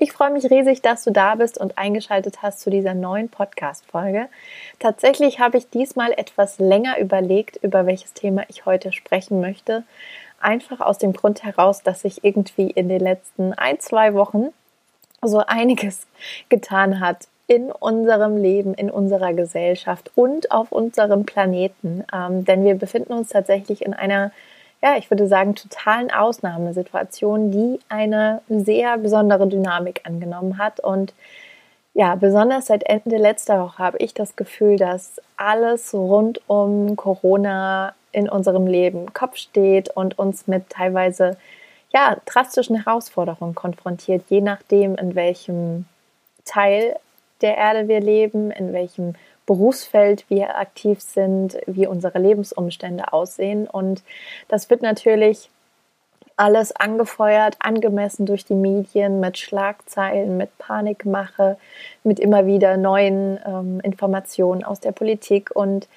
Ich freue mich riesig, dass du da bist und eingeschaltet hast zu dieser neuen Podcast-Folge. Tatsächlich habe ich diesmal etwas länger überlegt, über welches Thema ich heute sprechen möchte. Einfach aus dem Grund heraus, dass sich irgendwie in den letzten ein, zwei Wochen so einiges getan hat in unserem Leben, in unserer Gesellschaft und auf unserem Planeten. Ähm, denn wir befinden uns tatsächlich in einer ja, ich würde sagen, totalen Ausnahmesituation, die eine sehr besondere Dynamik angenommen hat. Und ja, besonders seit Ende letzter Woche habe ich das Gefühl, dass alles rund um Corona in unserem Leben Kopf steht und uns mit teilweise ja, drastischen Herausforderungen konfrontiert, je nachdem, in welchem Teil der Erde wir leben, in welchem Berufsfeld wir aktiv sind, wie unsere Lebensumstände aussehen. Und das wird natürlich alles angefeuert, angemessen durch die Medien mit Schlagzeilen, mit Panikmache, mit immer wieder neuen ähm, Informationen aus der Politik. Und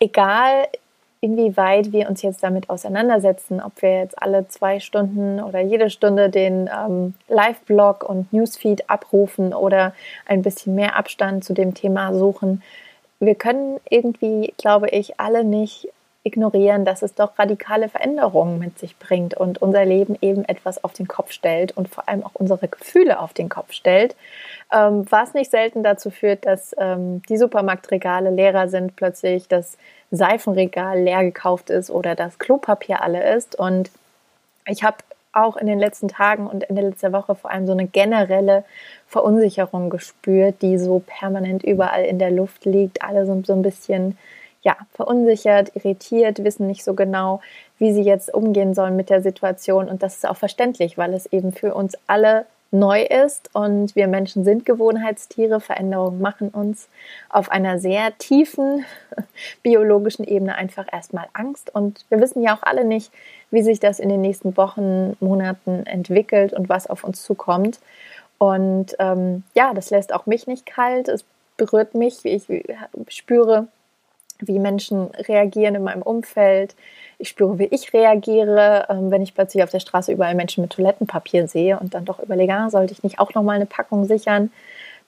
egal, inwieweit wir uns jetzt damit auseinandersetzen, ob wir jetzt alle zwei Stunden oder jede Stunde den ähm, Live-Blog und Newsfeed abrufen oder ein bisschen mehr Abstand zu dem Thema suchen, wir können irgendwie, glaube ich, alle nicht ignorieren, dass es doch radikale Veränderungen mit sich bringt und unser Leben eben etwas auf den Kopf stellt und vor allem auch unsere Gefühle auf den Kopf stellt, ähm, was nicht selten dazu führt, dass ähm, die Supermarktregale leerer sind, plötzlich das Seifenregal leer gekauft ist oder das Klopapier alle ist. Und ich habe auch in den letzten Tagen und in der letzten Woche vor allem so eine generelle Verunsicherung gespürt, die so permanent überall in der Luft liegt. Alle sind so ein bisschen ja, verunsichert, irritiert, wissen nicht so genau, wie sie jetzt umgehen sollen mit der Situation. Und das ist auch verständlich, weil es eben für uns alle neu ist und wir Menschen sind Gewohnheitstiere. Veränderungen machen uns auf einer sehr tiefen biologischen Ebene einfach erstmal Angst und wir wissen ja auch alle nicht, wie sich das in den nächsten Wochen, Monaten entwickelt und was auf uns zukommt. Und ähm, ja, das lässt auch mich nicht kalt. Es berührt mich. Ich spüre, wie Menschen reagieren in meinem Umfeld. Ich spüre, wie ich reagiere, ähm, wenn ich plötzlich auf der Straße überall Menschen mit Toilettenpapier sehe und dann doch überlege, ah, sollte ich nicht auch noch mal eine Packung sichern?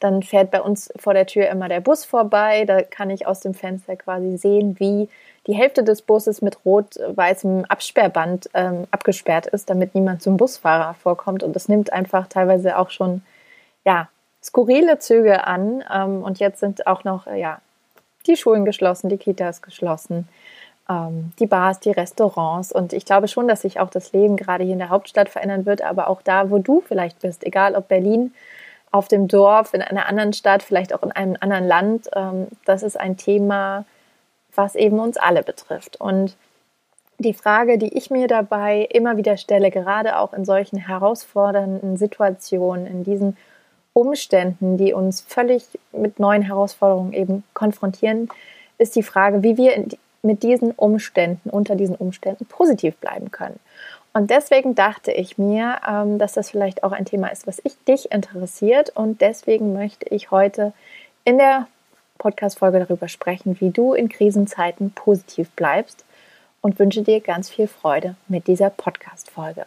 Dann fährt bei uns vor der Tür immer der Bus vorbei. Da kann ich aus dem Fenster quasi sehen, wie die Hälfte des Busses mit rot-weißem Absperrband ähm, abgesperrt ist, damit niemand zum Busfahrer vorkommt. Und das nimmt einfach teilweise auch schon ja, skurrile Züge an. Ähm, und jetzt sind auch noch ja, die Schulen geschlossen, die Kitas geschlossen, ähm, die Bars, die Restaurants. Und ich glaube schon, dass sich auch das Leben gerade hier in der Hauptstadt verändern wird, aber auch da, wo du vielleicht bist, egal ob Berlin, auf dem Dorf, in einer anderen Stadt, vielleicht auch in einem anderen Land, ähm, das ist ein Thema, was eben uns alle betrifft. Und die Frage, die ich mir dabei immer wieder stelle, gerade auch in solchen herausfordernden Situationen, in diesen Umständen, die uns völlig mit neuen Herausforderungen eben konfrontieren, ist die Frage, wie wir mit diesen Umständen, unter diesen Umständen positiv bleiben können. Und deswegen dachte ich mir, ähm, dass das vielleicht auch ein Thema ist, was ich dich interessiert. Und deswegen möchte ich heute in der Podcast-Folge darüber sprechen, wie du in Krisenzeiten positiv bleibst und wünsche dir ganz viel Freude mit dieser Podcast-Folge.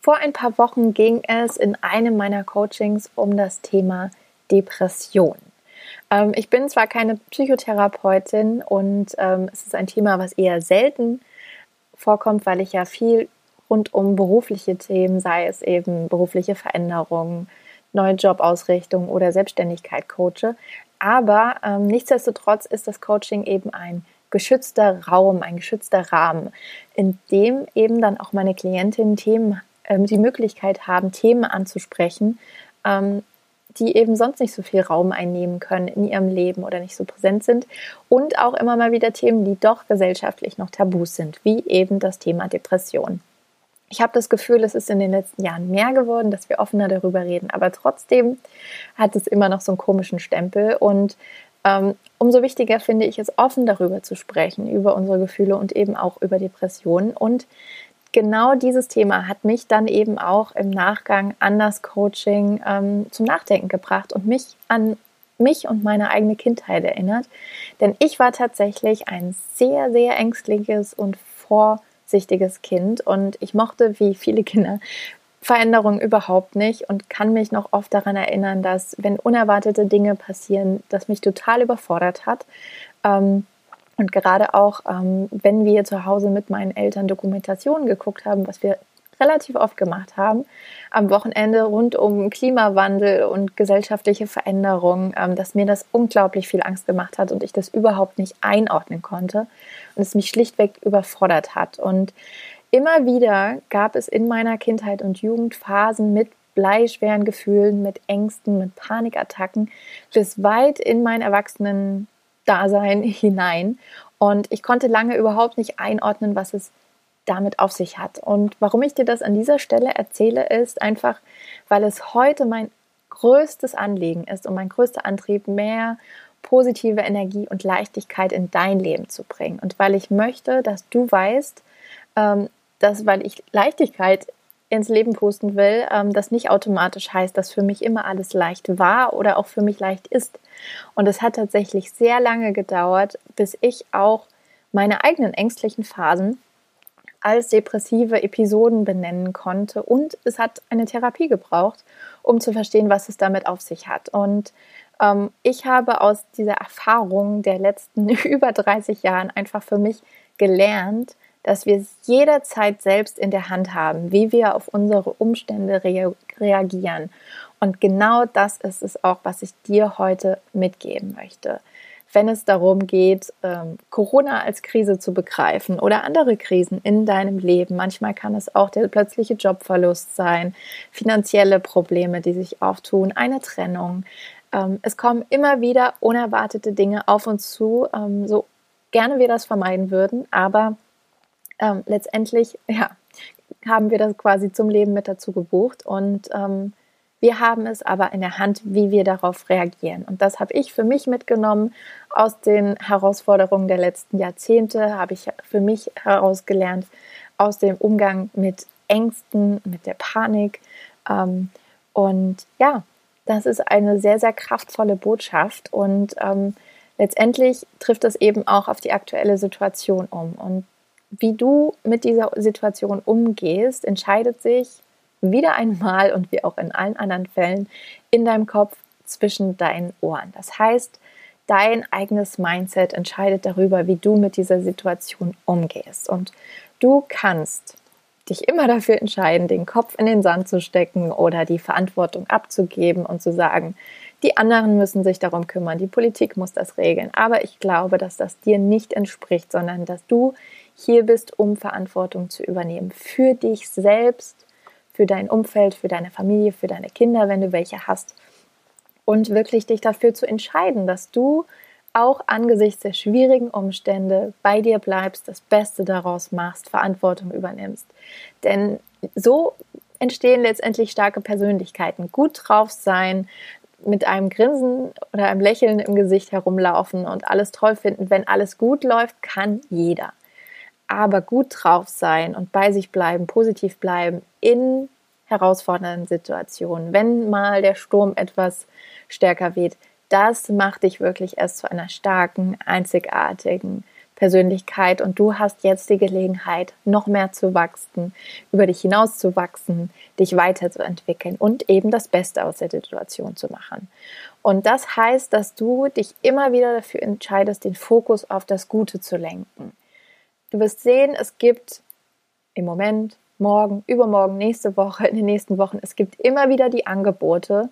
Vor ein paar Wochen ging es in einem meiner Coachings um das Thema Depression. Ähm, ich bin zwar keine Psychotherapeutin und ähm, es ist ein Thema, was eher selten vorkommt, weil ich ja viel rund um berufliche Themen, sei es eben berufliche Veränderungen, neue Jobausrichtung oder Selbstständigkeit coache. Aber ähm, nichtsdestotrotz ist das Coaching eben ein geschützter Raum, ein geschützter Rahmen, in dem eben dann auch meine Klientinnen Themen ähm, die Möglichkeit haben, Themen anzusprechen, ähm, die eben sonst nicht so viel Raum einnehmen können in ihrem Leben oder nicht so präsent sind. Und auch immer mal wieder Themen, die doch gesellschaftlich noch Tabus sind, wie eben das Thema Depression. Ich habe das Gefühl, es ist in den letzten Jahren mehr geworden, dass wir offener darüber reden, aber trotzdem hat es immer noch so einen komischen Stempel und ähm, umso wichtiger finde ich es, offen darüber zu sprechen, über unsere Gefühle und eben auch über Depressionen. Und genau dieses Thema hat mich dann eben auch im Nachgang an das Coaching ähm, zum Nachdenken gebracht und mich an mich und meine eigene Kindheit erinnert. Denn ich war tatsächlich ein sehr, sehr ängstliches und vorsichtiges Kind und ich mochte, wie viele Kinder, Veränderungen überhaupt nicht und kann mich noch oft daran erinnern, dass wenn unerwartete Dinge passieren, das mich total überfordert hat. Ähm, und gerade auch, ähm, wenn wir zu Hause mit meinen Eltern Dokumentationen geguckt haben, was wir relativ oft gemacht haben, am Wochenende rund um Klimawandel und gesellschaftliche Veränderungen, ähm, dass mir das unglaublich viel Angst gemacht hat und ich das überhaupt nicht einordnen konnte und es mich schlichtweg überfordert hat. Und immer wieder gab es in meiner Kindheit und Jugend Phasen mit bleischweren Gefühlen, mit Ängsten, mit Panikattacken bis weit in mein Erwachsenen-Dasein hinein. Und ich konnte lange überhaupt nicht einordnen, was es damit auf sich hat. Und warum ich dir das an dieser Stelle erzähle, ist einfach, weil es heute mein größtes Anliegen ist und mein größter Antrieb, mehr positive Energie und Leichtigkeit in dein Leben zu bringen. Und weil ich möchte, dass du weißt, ähm, dass, weil ich Leichtigkeit ins Leben pusten will, ähm, das nicht automatisch heißt, dass für mich immer alles leicht war oder auch für mich leicht ist. Und es hat tatsächlich sehr lange gedauert, bis ich auch meine eigenen ängstlichen Phasen als depressive Episoden benennen konnte. Und es hat eine Therapie gebraucht, um zu verstehen, was es damit auf sich hat. Und ähm, ich habe aus dieser Erfahrung der letzten über 30 Jahren einfach für mich gelernt, dass wir es jederzeit selbst in der Hand haben, wie wir auf unsere Umstände rea reagieren. Und genau das ist es auch, was ich dir heute mitgeben möchte wenn es darum geht, ähm, Corona als Krise zu begreifen oder andere Krisen in deinem Leben. Manchmal kann es auch der plötzliche Jobverlust sein, finanzielle Probleme, die sich auftun, eine Trennung. Ähm, es kommen immer wieder unerwartete Dinge auf uns zu, ähm, so gerne wir das vermeiden würden, aber letztendlich ja, haben wir das quasi zum Leben mit dazu gebucht und wir haben es aber in der Hand, wie wir darauf reagieren. Und das habe ich für mich mitgenommen aus den Herausforderungen der letzten Jahrzehnte, habe ich für mich herausgelernt aus dem Umgang mit Ängsten, mit der Panik. Ähm, und ja, das ist eine sehr, sehr kraftvolle Botschaft. Und ähm, letztendlich trifft es eben auch auf die aktuelle Situation um. Und wie du mit dieser Situation umgehst, entscheidet sich wieder einmal und wie auch in allen anderen Fällen in deinem Kopf zwischen deinen Ohren. Das heißt, dein eigenes Mindset entscheidet darüber, wie du mit dieser Situation umgehst. Und du kannst dich immer dafür entscheiden, den Kopf in den Sand zu stecken oder die Verantwortung abzugeben und zu sagen, die anderen müssen sich darum kümmern, die Politik muss das regeln. Aber ich glaube, dass das dir nicht entspricht, sondern dass du hier bist, um Verantwortung zu übernehmen für dich selbst für dein Umfeld, für deine Familie, für deine Kinder, wenn du welche hast. Und wirklich dich dafür zu entscheiden, dass du auch angesichts der schwierigen Umstände bei dir bleibst, das Beste daraus machst, Verantwortung übernimmst. Denn so entstehen letztendlich starke Persönlichkeiten. Gut drauf sein, mit einem Grinsen oder einem Lächeln im Gesicht herumlaufen und alles toll finden. Wenn alles gut läuft, kann jeder aber gut drauf sein und bei sich bleiben, positiv bleiben in herausfordernden Situationen, wenn mal der Sturm etwas stärker weht, das macht dich wirklich erst zu einer starken, einzigartigen Persönlichkeit und du hast jetzt die Gelegenheit, noch mehr zu wachsen, über dich hinaus zu wachsen, dich weiterzuentwickeln und eben das Beste aus der Situation zu machen. Und das heißt, dass du dich immer wieder dafür entscheidest, den Fokus auf das Gute zu lenken. Du wirst sehen, es gibt im Moment, morgen, übermorgen, nächste Woche, in den nächsten Wochen, es gibt immer wieder die Angebote,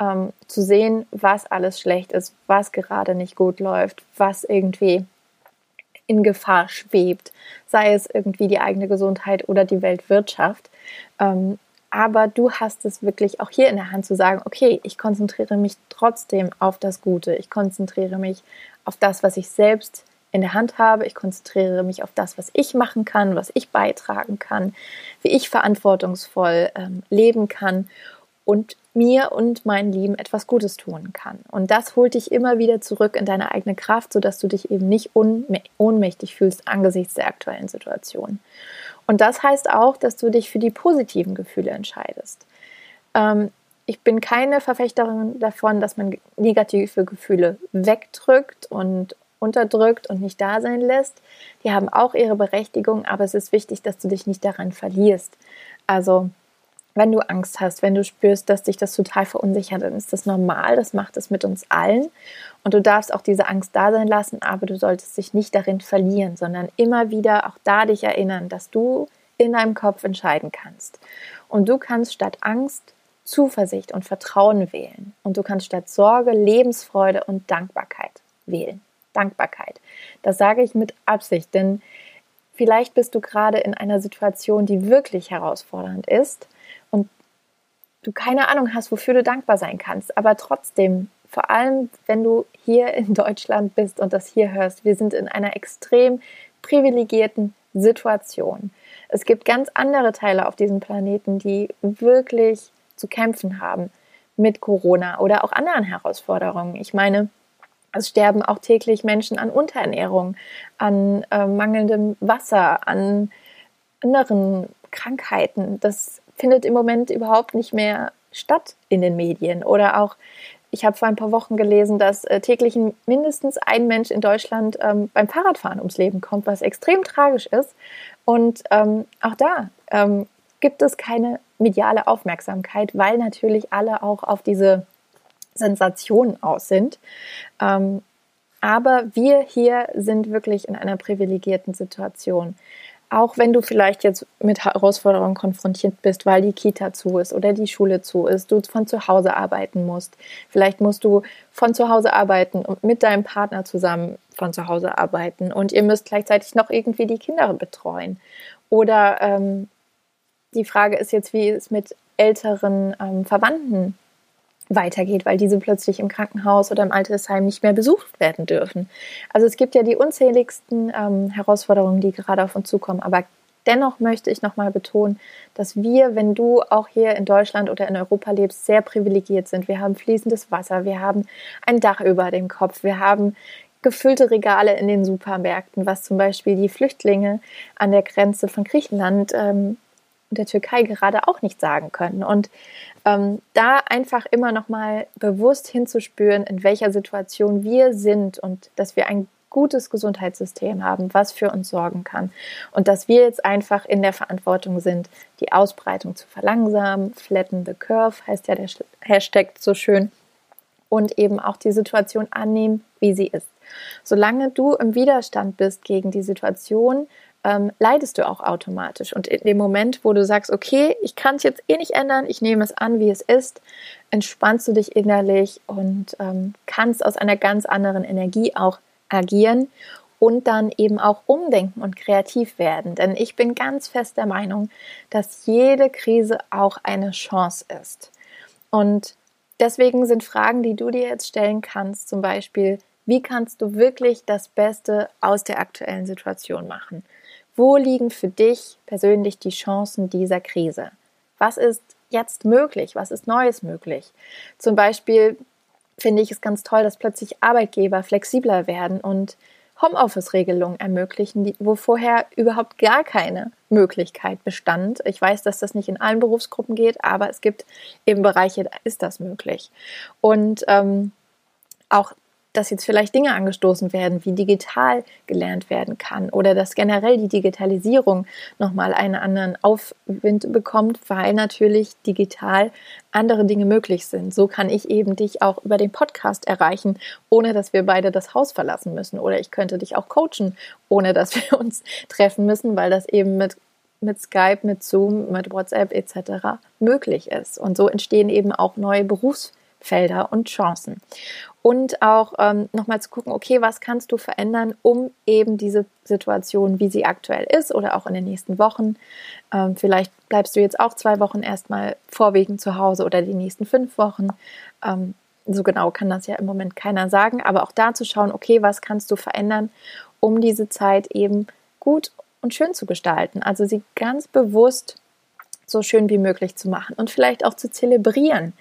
ähm, zu sehen, was alles schlecht ist, was gerade nicht gut läuft, was irgendwie in Gefahr schwebt, sei es irgendwie die eigene Gesundheit oder die Weltwirtschaft. Ähm, aber du hast es wirklich auch hier in der Hand zu sagen, okay, ich konzentriere mich trotzdem auf das Gute, ich konzentriere mich auf das, was ich selbst in der Hand habe. Ich konzentriere mich auf das, was ich machen kann, was ich beitragen kann, wie ich verantwortungsvoll ähm, leben kann und mir und meinen Lieben etwas Gutes tun kann. Und das holt dich immer wieder zurück in deine eigene Kraft, sodass du dich eben nicht ohnmächtig fühlst angesichts der aktuellen Situation. Und das heißt auch, dass du dich für die positiven Gefühle entscheidest. Ähm, ich bin keine Verfechterin davon, dass man negative Gefühle wegdrückt und unterdrückt und nicht da sein lässt. Die haben auch ihre Berechtigung, aber es ist wichtig, dass du dich nicht daran verlierst. Also wenn du Angst hast, wenn du spürst, dass dich das total verunsichert, dann ist das normal, das macht es mit uns allen. Und du darfst auch diese Angst da sein lassen, aber du solltest dich nicht darin verlieren, sondern immer wieder auch da dich erinnern, dass du in deinem Kopf entscheiden kannst. Und du kannst statt Angst Zuversicht und Vertrauen wählen. Und du kannst statt Sorge Lebensfreude und Dankbarkeit wählen. Dankbarkeit. Das sage ich mit Absicht, denn vielleicht bist du gerade in einer Situation, die wirklich herausfordernd ist und du keine Ahnung hast, wofür du dankbar sein kannst. Aber trotzdem, vor allem wenn du hier in Deutschland bist und das hier hörst, wir sind in einer extrem privilegierten Situation. Es gibt ganz andere Teile auf diesem Planeten, die wirklich zu kämpfen haben mit Corona oder auch anderen Herausforderungen. Ich meine, es sterben auch täglich Menschen an Unterernährung, an äh, mangelndem Wasser, an anderen Krankheiten. Das findet im Moment überhaupt nicht mehr statt in den Medien. Oder auch, ich habe vor ein paar Wochen gelesen, dass äh, täglich mindestens ein Mensch in Deutschland ähm, beim Fahrradfahren ums Leben kommt, was extrem tragisch ist. Und ähm, auch da ähm, gibt es keine mediale Aufmerksamkeit, weil natürlich alle auch auf diese Sensationen aus sind. Ähm, aber wir hier sind wirklich in einer privilegierten Situation. Auch wenn du vielleicht jetzt mit Herausforderungen konfrontiert bist, weil die Kita zu ist oder die Schule zu ist, du von zu Hause arbeiten musst. Vielleicht musst du von zu Hause arbeiten und mit deinem Partner zusammen von zu Hause arbeiten und ihr müsst gleichzeitig noch irgendwie die Kinder betreuen. Oder ähm, die Frage ist jetzt, wie es mit älteren ähm, Verwandten weitergeht, weil diese plötzlich im Krankenhaus oder im Altersheim nicht mehr besucht werden dürfen. Also es gibt ja die unzähligsten ähm, Herausforderungen, die gerade auf uns zukommen. Aber dennoch möchte ich nochmal betonen, dass wir, wenn du auch hier in Deutschland oder in Europa lebst, sehr privilegiert sind. Wir haben fließendes Wasser, wir haben ein Dach über dem Kopf, wir haben gefüllte Regale in den Supermärkten, was zum Beispiel die Flüchtlinge an der Grenze von Griechenland ähm, der Türkei gerade auch nicht sagen können. Und ähm, da einfach immer noch mal bewusst hinzuspüren, in welcher Situation wir sind und dass wir ein gutes Gesundheitssystem haben, was für uns sorgen kann. Und dass wir jetzt einfach in der Verantwortung sind, die Ausbreitung zu verlangsamen. Flatten the curve heißt ja der Hashtag so schön. Und eben auch die Situation annehmen, wie sie ist. Solange du im Widerstand bist gegen die Situation, ähm, leidest du auch automatisch. Und in dem Moment, wo du sagst, okay, ich kann es jetzt eh nicht ändern, ich nehme es an, wie es ist, entspannst du dich innerlich und ähm, kannst aus einer ganz anderen Energie auch agieren und dann eben auch umdenken und kreativ werden. Denn ich bin ganz fest der Meinung, dass jede Krise auch eine Chance ist. Und deswegen sind Fragen, die du dir jetzt stellen kannst, zum Beispiel, wie kannst du wirklich das Beste aus der aktuellen Situation machen? Wo liegen für dich persönlich die Chancen dieser Krise? Was ist jetzt möglich? Was ist Neues möglich? Zum Beispiel finde ich es ganz toll, dass plötzlich Arbeitgeber flexibler werden und Homeoffice-Regelungen ermöglichen, wo vorher überhaupt gar keine Möglichkeit bestand. Ich weiß, dass das nicht in allen Berufsgruppen geht, aber es gibt eben Bereiche, da ist das möglich. Und ähm, auch dass jetzt vielleicht Dinge angestoßen werden, wie digital gelernt werden kann oder dass generell die Digitalisierung nochmal einen anderen Aufwind bekommt, weil natürlich digital andere Dinge möglich sind. So kann ich eben dich auch über den Podcast erreichen, ohne dass wir beide das Haus verlassen müssen. Oder ich könnte dich auch coachen, ohne dass wir uns treffen müssen, weil das eben mit mit Skype, mit Zoom, mit WhatsApp etc. möglich ist. Und so entstehen eben auch neue Berufsfelder und Chancen und auch ähm, nochmal zu gucken, okay, was kannst du verändern, um eben diese Situation, wie sie aktuell ist oder auch in den nächsten Wochen, ähm, vielleicht bleibst du jetzt auch zwei Wochen erstmal vorwiegend zu Hause oder die nächsten fünf Wochen. Ähm, so genau kann das ja im Moment keiner sagen, aber auch da zu schauen, okay, was kannst du verändern, um diese Zeit eben gut und schön zu gestalten. Also sie ganz bewusst so schön wie möglich zu machen und vielleicht auch zu zelebrieren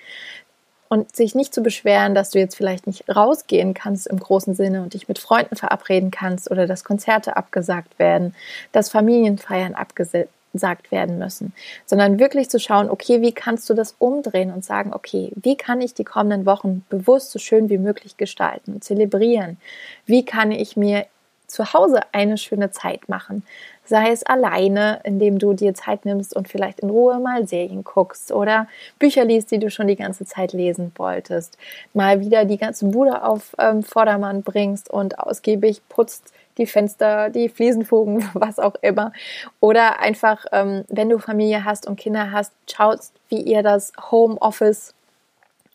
und sich nicht zu beschweren, dass du jetzt vielleicht nicht rausgehen kannst im großen Sinne und dich mit Freunden verabreden kannst oder dass Konzerte abgesagt werden, dass Familienfeiern abgesagt werden müssen, sondern wirklich zu schauen, okay, wie kannst du das umdrehen und sagen, okay, wie kann ich die kommenden Wochen bewusst so schön wie möglich gestalten und zelebrieren? Wie kann ich mir zu Hause eine schöne Zeit machen. Sei es alleine, indem du dir Zeit nimmst und vielleicht in Ruhe mal Serien guckst oder Bücher liest, die du schon die ganze Zeit lesen wolltest. Mal wieder die ganze Bude auf ähm, Vordermann bringst und ausgiebig putzt die Fenster, die Fliesenfugen, was auch immer. Oder einfach, ähm, wenn du Familie hast und Kinder hast, schaust, wie ihr das Homeoffice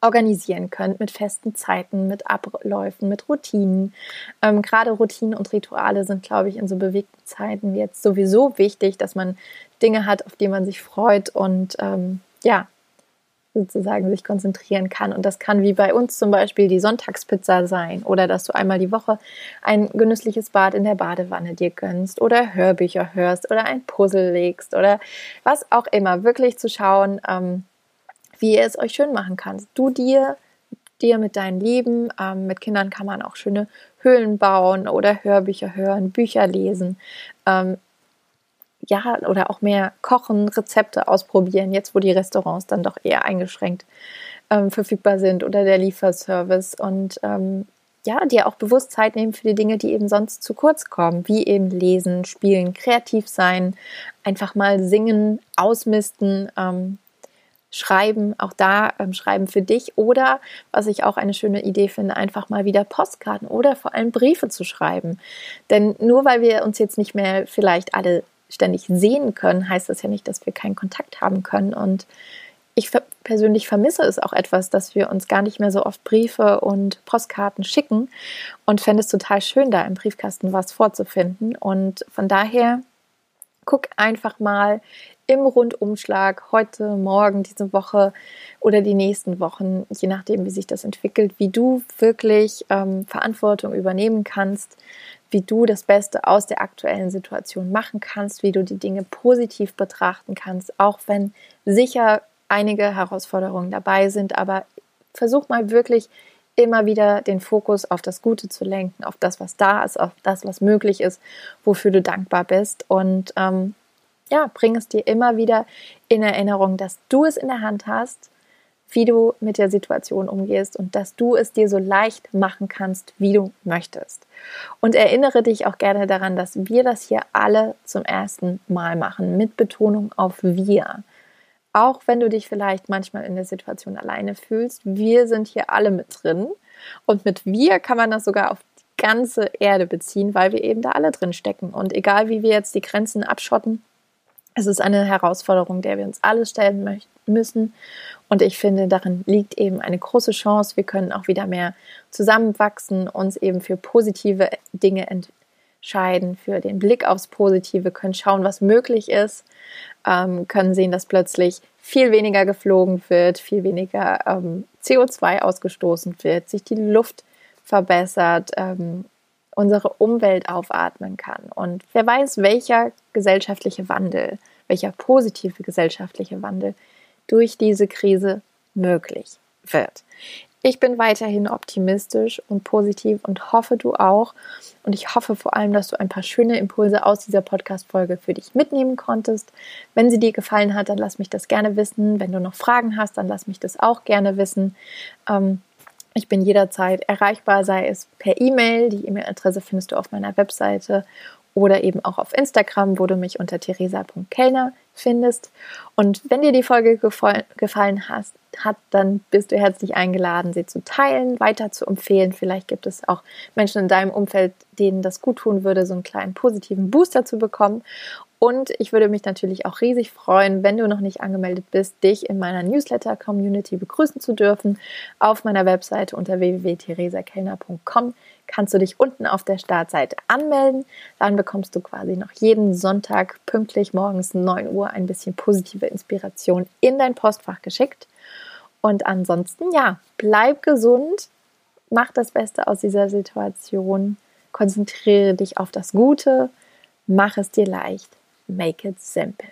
organisieren könnt mit festen Zeiten, mit Abläufen, mit Routinen. Ähm, Gerade Routinen und Rituale sind, glaube ich, in so bewegten Zeiten jetzt sowieso wichtig, dass man Dinge hat, auf die man sich freut und ähm, ja, sozusagen sich konzentrieren kann. Und das kann wie bei uns zum Beispiel die Sonntagspizza sein oder dass du einmal die Woche ein genüssliches Bad in der Badewanne dir gönnst oder Hörbücher hörst oder ein Puzzle legst oder was auch immer. Wirklich zu schauen, ähm, wie ihr es euch schön machen kannst. Du dir, dir mit deinem Leben. Ähm, mit Kindern kann man auch schöne Höhlen bauen oder Hörbücher hören, Bücher lesen. Ähm, ja, oder auch mehr kochen, Rezepte ausprobieren, jetzt wo die Restaurants dann doch eher eingeschränkt ähm, verfügbar sind oder der Lieferservice. Und ähm, ja, dir auch bewusst Zeit nehmen für die Dinge, die eben sonst zu kurz kommen, wie eben lesen, spielen, kreativ sein, einfach mal singen, ausmisten, ähm, schreiben, auch da ähm, schreiben für dich oder was ich auch eine schöne Idee finde, einfach mal wieder Postkarten oder vor allem Briefe zu schreiben. Denn nur weil wir uns jetzt nicht mehr vielleicht alle ständig sehen können, heißt das ja nicht, dass wir keinen Kontakt haben können und ich persönlich vermisse es auch etwas, dass wir uns gar nicht mehr so oft Briefe und Postkarten schicken und fände es total schön, da im Briefkasten was vorzufinden. Und von daher guck einfach mal im Rundumschlag heute, morgen, diese Woche oder die nächsten Wochen, je nachdem, wie sich das entwickelt, wie du wirklich ähm, Verantwortung übernehmen kannst, wie du das Beste aus der aktuellen Situation machen kannst, wie du die Dinge positiv betrachten kannst, auch wenn sicher einige Herausforderungen dabei sind, aber versuch mal wirklich immer wieder den Fokus auf das Gute zu lenken, auf das, was da ist, auf das, was möglich ist, wofür du dankbar bist. Und ähm, ja, bring es dir immer wieder in Erinnerung, dass du es in der Hand hast, wie du mit der Situation umgehst und dass du es dir so leicht machen kannst, wie du möchtest. Und erinnere dich auch gerne daran, dass wir das hier alle zum ersten Mal machen, mit Betonung auf wir. Auch wenn du dich vielleicht manchmal in der Situation alleine fühlst, wir sind hier alle mit drin. Und mit wir kann man das sogar auf die ganze Erde beziehen, weil wir eben da alle drin stecken. Und egal wie wir jetzt die Grenzen abschotten, es ist eine Herausforderung, der wir uns alle stellen müssen. Und ich finde, darin liegt eben eine große Chance. Wir können auch wieder mehr zusammenwachsen, uns eben für positive Dinge entscheiden, für den Blick aufs Positive, können schauen, was möglich ist, ähm, können sehen, dass plötzlich viel weniger geflogen wird, viel weniger ähm, CO2 ausgestoßen wird, sich die Luft verbessert, ähm, unsere Umwelt aufatmen kann. Und wer weiß, welcher gesellschaftliche Wandel, welcher positive gesellschaftliche Wandel durch diese Krise möglich wird. Ich bin weiterhin optimistisch und positiv und hoffe du auch. Und ich hoffe vor allem, dass du ein paar schöne Impulse aus dieser Podcast-Folge für dich mitnehmen konntest. Wenn sie dir gefallen hat, dann lass mich das gerne wissen. Wenn du noch Fragen hast, dann lass mich das auch gerne wissen. Ähm, ich bin jederzeit erreichbar, sei es per E-Mail. Die E-Mail-Adresse findest du auf meiner Webseite oder eben auch auf Instagram, wo du mich unter theresa.kellner findest. Und wenn dir die Folge gefallen hast, hat, dann bist du herzlich eingeladen, sie zu teilen, weiter zu empfehlen. Vielleicht gibt es auch Menschen in deinem Umfeld, denen das gut tun würde, so einen kleinen positiven Booster zu bekommen. Und ich würde mich natürlich auch riesig freuen, wenn du noch nicht angemeldet bist, dich in meiner Newsletter-Community begrüßen zu dürfen. Auf meiner Webseite unter www.theresakellner.com kannst du dich unten auf der Startseite anmelden. Dann bekommst du quasi noch jeden Sonntag pünktlich morgens 9 Uhr ein bisschen positive Inspiration in dein Postfach geschickt. Und ansonsten, ja, bleib gesund, mach das Beste aus dieser Situation konzentriere dich auf das Gute, mach es dir leicht, make it simple.